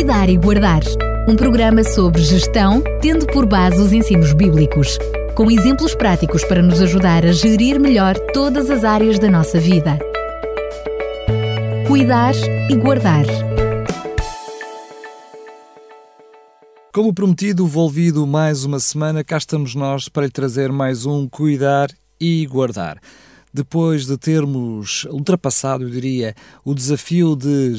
Cuidar e Guardar. Um programa sobre gestão, tendo por base os ensinos bíblicos, com exemplos práticos para nos ajudar a gerir melhor todas as áreas da nossa vida. Cuidar e Guardar. Como prometido, volvido mais uma semana, cá estamos nós para lhe trazer mais um Cuidar e Guardar depois de termos ultrapassado, eu diria, o desafio de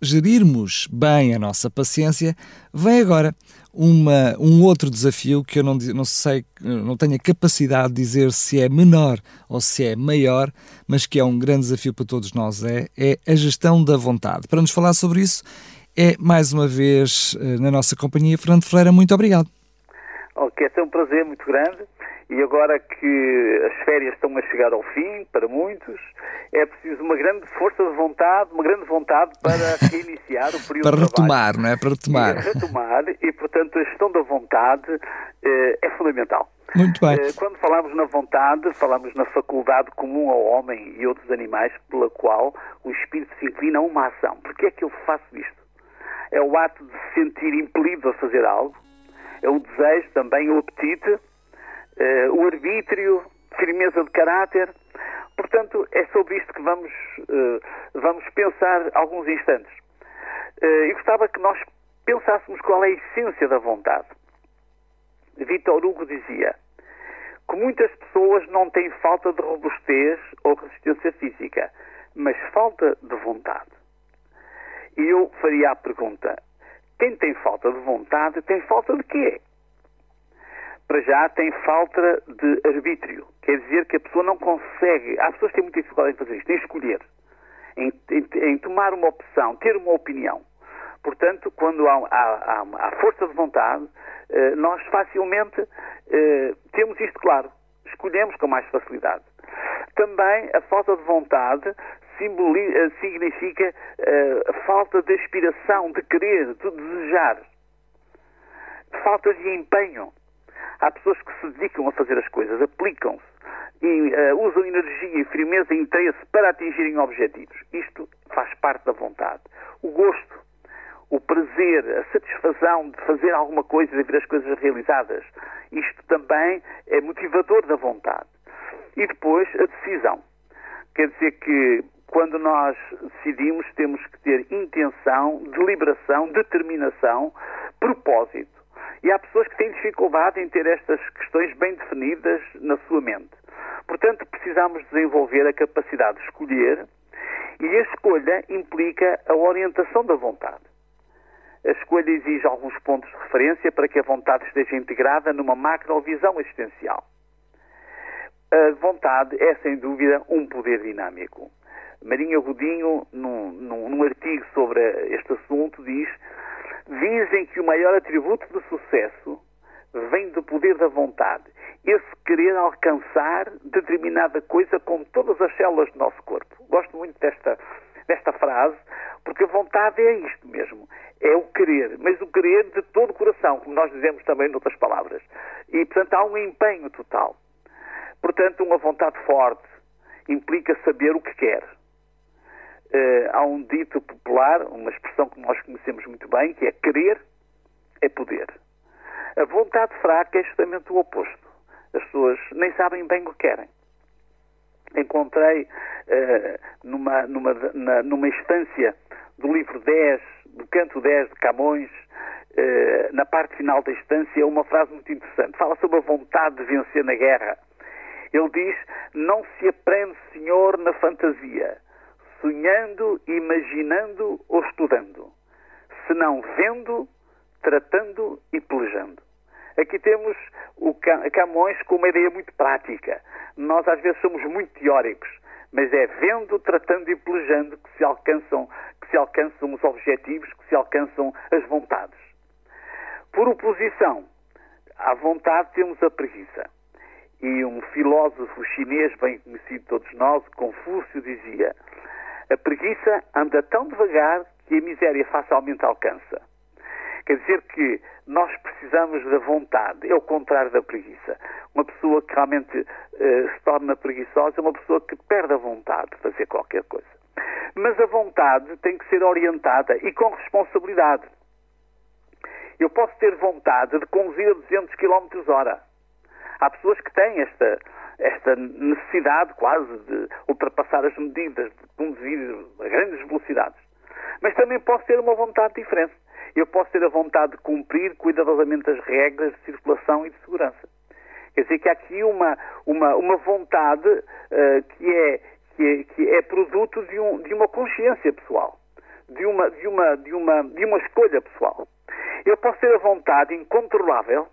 gerirmos bem a nossa paciência, vem agora uma, um outro desafio que eu não, não sei, não tenho a capacidade de dizer se é menor ou se é maior, mas que é um grande desafio para todos nós, é, é a gestão da vontade. Para nos falar sobre isso, é mais uma vez eh, na nossa companhia Fernando Ferreira, muito obrigado. Ok, é um prazer muito grande e agora que as férias estão a chegar ao fim, para muitos, é preciso uma grande força de vontade, uma grande vontade para reiniciar o período Para retomar, não é? Para retomar. E retomar, e portanto a gestão da vontade eh, é fundamental. Muito bem. Eh, quando falamos na vontade, falamos na faculdade comum ao homem e outros animais pela qual o espírito se inclina a uma ação. Porquê é que eu faço isto? É o ato de se sentir impelido a fazer algo, é o desejo, também o apetite, uh, o arbítrio, firmeza de caráter. Portanto, é sobre isto que vamos, uh, vamos pensar alguns instantes. Uh, eu gostava que nós pensássemos qual é a essência da vontade. Vitor Hugo dizia que muitas pessoas não têm falta de robustez ou resistência física, mas falta de vontade. E eu faria a pergunta: quem tem falta de vontade tem falta de quê? para já tem falta de arbítrio. Quer dizer que a pessoa não consegue. As pessoas têm muita dificuldade em fazer isto, em escolher, em, em, em tomar uma opção, ter uma opinião. Portanto, quando há, há, há, há força de vontade, eh, nós facilmente eh, temos isto claro. Escolhemos com mais facilidade. Também a falta de vontade eh, significa eh, falta de aspiração, de querer, de desejar. Falta de empenho. Há pessoas que se dedicam a fazer as coisas, aplicam-se e uh, usam energia, firmeza e interesse para atingirem objetivos. Isto faz parte da vontade. O gosto, o prazer, a satisfação de fazer alguma coisa, de ver as coisas realizadas, isto também é motivador da vontade. E depois a decisão. Quer dizer que quando nós decidimos, temos que ter intenção, deliberação, determinação, propósito. E há pessoas que têm dificuldade em ter estas questões bem definidas na sua mente. Portanto, precisamos desenvolver a capacidade de escolher e a escolha implica a orientação da vontade. A escolha exige alguns pontos de referência para que a vontade esteja integrada numa macrovisão existencial. A vontade é, sem dúvida, um poder dinâmico. Marinha Godinho, num, num, num artigo sobre este assunto, diz dizem que o maior atributo de sucesso vem do poder da vontade. Esse querer alcançar determinada coisa com todas as células do nosso corpo. Gosto muito desta, desta frase, porque a vontade é isto mesmo. É o querer, mas o querer de todo o coração, como nós dizemos também noutras palavras. E, portanto, há um empenho total. Portanto, uma vontade forte implica saber o que quer Uh, há um dito popular, uma expressão que nós conhecemos muito bem, que é querer é poder. A vontade fraca é justamente o oposto. As pessoas nem sabem bem o que querem. Encontrei uh, numa, numa, na, numa instância do livro 10, do canto 10 de Camões, uh, na parte final da instância, uma frase muito interessante. Fala sobre a vontade de vencer na guerra. Ele diz: Não se aprende, Senhor, na fantasia sonhando, imaginando ou estudando, senão vendo, tratando e pelejando. Aqui temos o Camões com uma ideia muito prática. Nós às vezes somos muito teóricos, mas é vendo, tratando e pelejando que se alcançam, que se alcançam os objetivos, que se alcançam as vontades. Por oposição à vontade temos a preguiça. E um filósofo chinês bem conhecido de todos nós, Confúcio, dizia: a preguiça anda tão devagar que a miséria facilmente alcança. Quer dizer que nós precisamos da vontade, é o contrário da preguiça. Uma pessoa que realmente uh, se torna preguiçosa é uma pessoa que perde a vontade de fazer qualquer coisa. Mas a vontade tem que ser orientada e com responsabilidade. Eu posso ter vontade de conduzir a 200 km hora. Há pessoas que têm esta, esta necessidade quase de ultrapassar as medidas, de conduzir a grandes velocidades. Mas também posso ter uma vontade diferente. Eu posso ter a vontade de cumprir cuidadosamente as regras de circulação e de segurança. Quer dizer que há aqui uma, uma, uma vontade uh, que, é, que, é, que é produto de, um, de uma consciência pessoal, de uma, de, uma, de, uma, de uma escolha pessoal. Eu posso ter a vontade incontrolável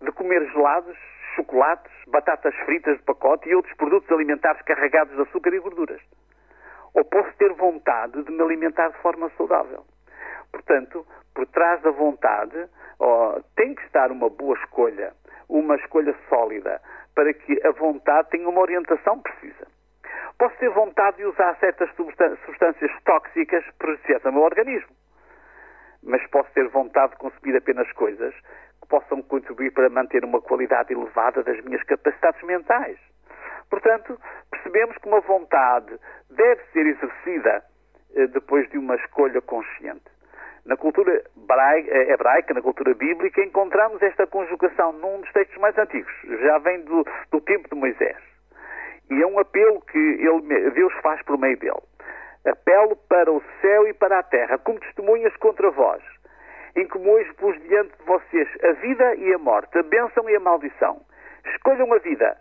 de comer gelados, chocolates, batatas fritas de pacote e outros produtos alimentares carregados de açúcar e gorduras. Ou posso ter vontade de me alimentar de forma saudável. Portanto, por trás da vontade oh, tem que estar uma boa escolha, uma escolha sólida, para que a vontade tenha uma orientação precisa. Posso ter vontade de usar certas substâncias tóxicas prejudiciais ao meu organismo, mas posso ter vontade de consumir apenas coisas possam contribuir para manter uma qualidade elevada das minhas capacidades mentais. Portanto, percebemos que uma vontade deve ser exercida eh, depois de uma escolha consciente. Na cultura eh, hebraica, na cultura bíblica, encontramos esta conjugação num dos textos mais antigos, já vem do, do tempo de Moisés. E é um apelo que ele, Deus faz por meio dele. Apelo para o céu e para a terra, como testemunhas contra vós, em que hoje pus diante de vocês a vida e a morte, a bênção e a maldição. Escolham a vida,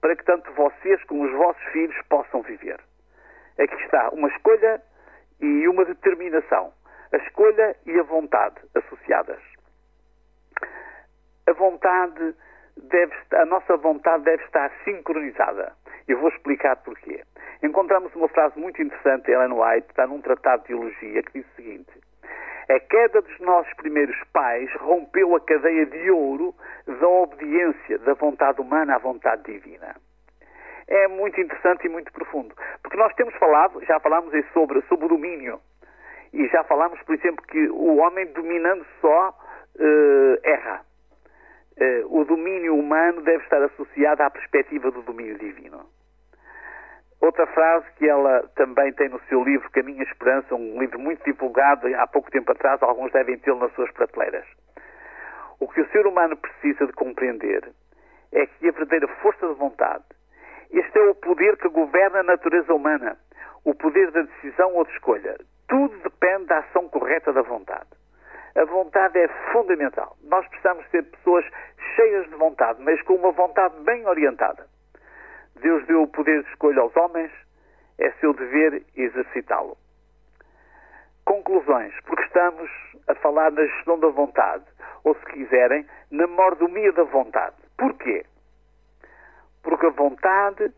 para que tanto vocês como os vossos filhos possam viver. Aqui está uma escolha e uma determinação a escolha e a vontade associadas. A vontade deve, a nossa vontade deve estar sincronizada. Eu vou explicar porquê. Encontramos uma frase muito interessante Ellen White, está num tratado de teologia, que diz o seguinte: A queda dos nossos primeiros pais rompeu a cadeia de ouro da obediência da vontade humana à vontade divina. É muito interessante e muito profundo, porque nós temos falado, já falámos sobre, sobre o domínio e já falámos, por exemplo, que o homem dominando só uh, erra. Uh, o domínio humano deve estar associado à perspectiva do domínio divino. Outra frase que ela também tem no seu livro Caminho e Esperança, um livro muito divulgado há pouco tempo atrás, alguns devem tê-lo nas suas prateleiras. O que o ser humano precisa de compreender é que a verdadeira força de vontade, este é o poder que governa a natureza humana, o poder da decisão ou de escolha. Tudo depende da ação correta da vontade. A vontade é fundamental. Nós precisamos ser pessoas cheias de vontade, mas com uma vontade bem orientada. Deus deu o poder de escolha aos homens, é seu dever exercitá-lo. Conclusões, porque estamos a falar na gestão da vontade, ou se quiserem, na mordomia da vontade. Porquê? Porque a vontade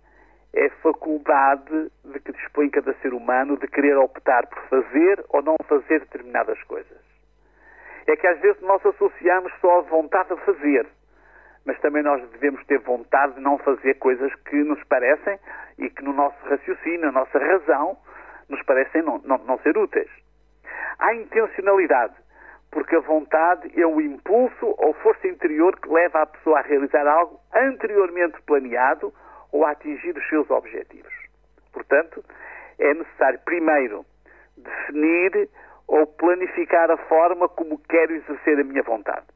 é faculdade de que dispõe cada ser humano de querer optar por fazer ou não fazer determinadas coisas. É que às vezes nós associamos só a vontade a fazer, mas também nós devemos ter vontade de não fazer coisas que nos parecem e que no nosso raciocínio, na nossa razão, nos parecem não, não, não ser úteis. Há intencionalidade, porque a vontade é o impulso ou força interior que leva a pessoa a realizar algo anteriormente planeado ou a atingir os seus objetivos. Portanto, é necessário primeiro definir ou planificar a forma como quero exercer a minha vontade.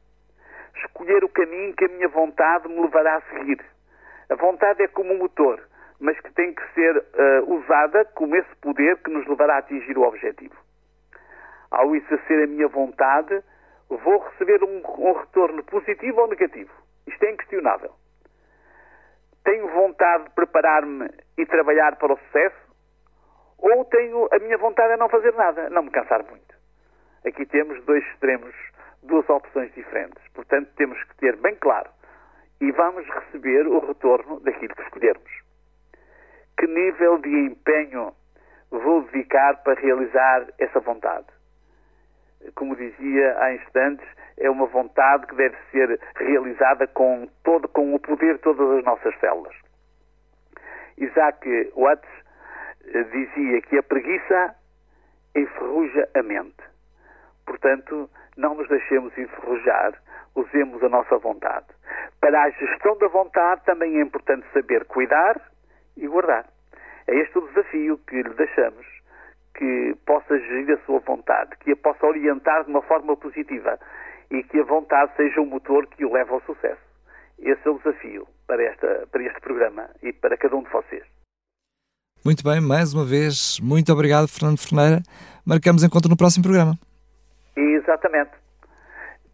Escolher o caminho que a minha vontade me levará a seguir. A vontade é como um motor, mas que tem que ser uh, usada como esse poder que nos levará a atingir o objetivo. Ao exercer a minha vontade, vou receber um, um retorno positivo ou negativo. Isto é inquestionável tenho vontade de preparar-me e trabalhar para o sucesso, ou tenho a minha vontade é não fazer nada, não me cansar muito. Aqui temos dois extremos, duas opções diferentes. Portanto, temos que ter bem claro e vamos receber o retorno daquilo que escolhermos. Que nível de empenho vou dedicar para realizar essa vontade? Como dizia há instantes, é uma vontade que deve ser realizada com, todo, com o poder de todas as nossas células. Isaac Watts eh, dizia que a preguiça enferruja a mente. Portanto, não nos deixemos enferrujar, usemos a nossa vontade. Para a gestão da vontade também é importante saber cuidar e guardar. É este o desafio que lhe deixamos, que possa gerir a sua vontade, que a possa orientar de uma forma positiva e que a vontade seja o motor que o leva ao sucesso. Esse é o desafio para, esta, para este programa e para cada um de vocês. Muito bem, mais uma vez, muito obrigado, Fernando Ferneira. Marcamos encontro no próximo programa. Exatamente.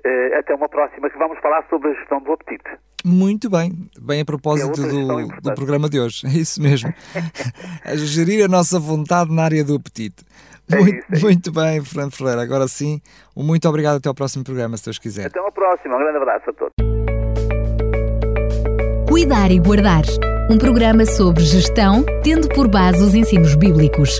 Uh, até uma próxima, que vamos falar sobre a gestão do apetite. Muito bem, bem a propósito é do, do, programa de hoje, é isso mesmo. a gerir a nossa vontade na área do apetite. É muito, isso, é muito bem, Fernando Ferreira. Agora sim, um muito obrigado. Até ao próximo programa, se Deus quiser. Até uma próxima. Um grande abraço a todos. Cuidar e Guardar um programa sobre gestão, tendo por base os ensinos bíblicos,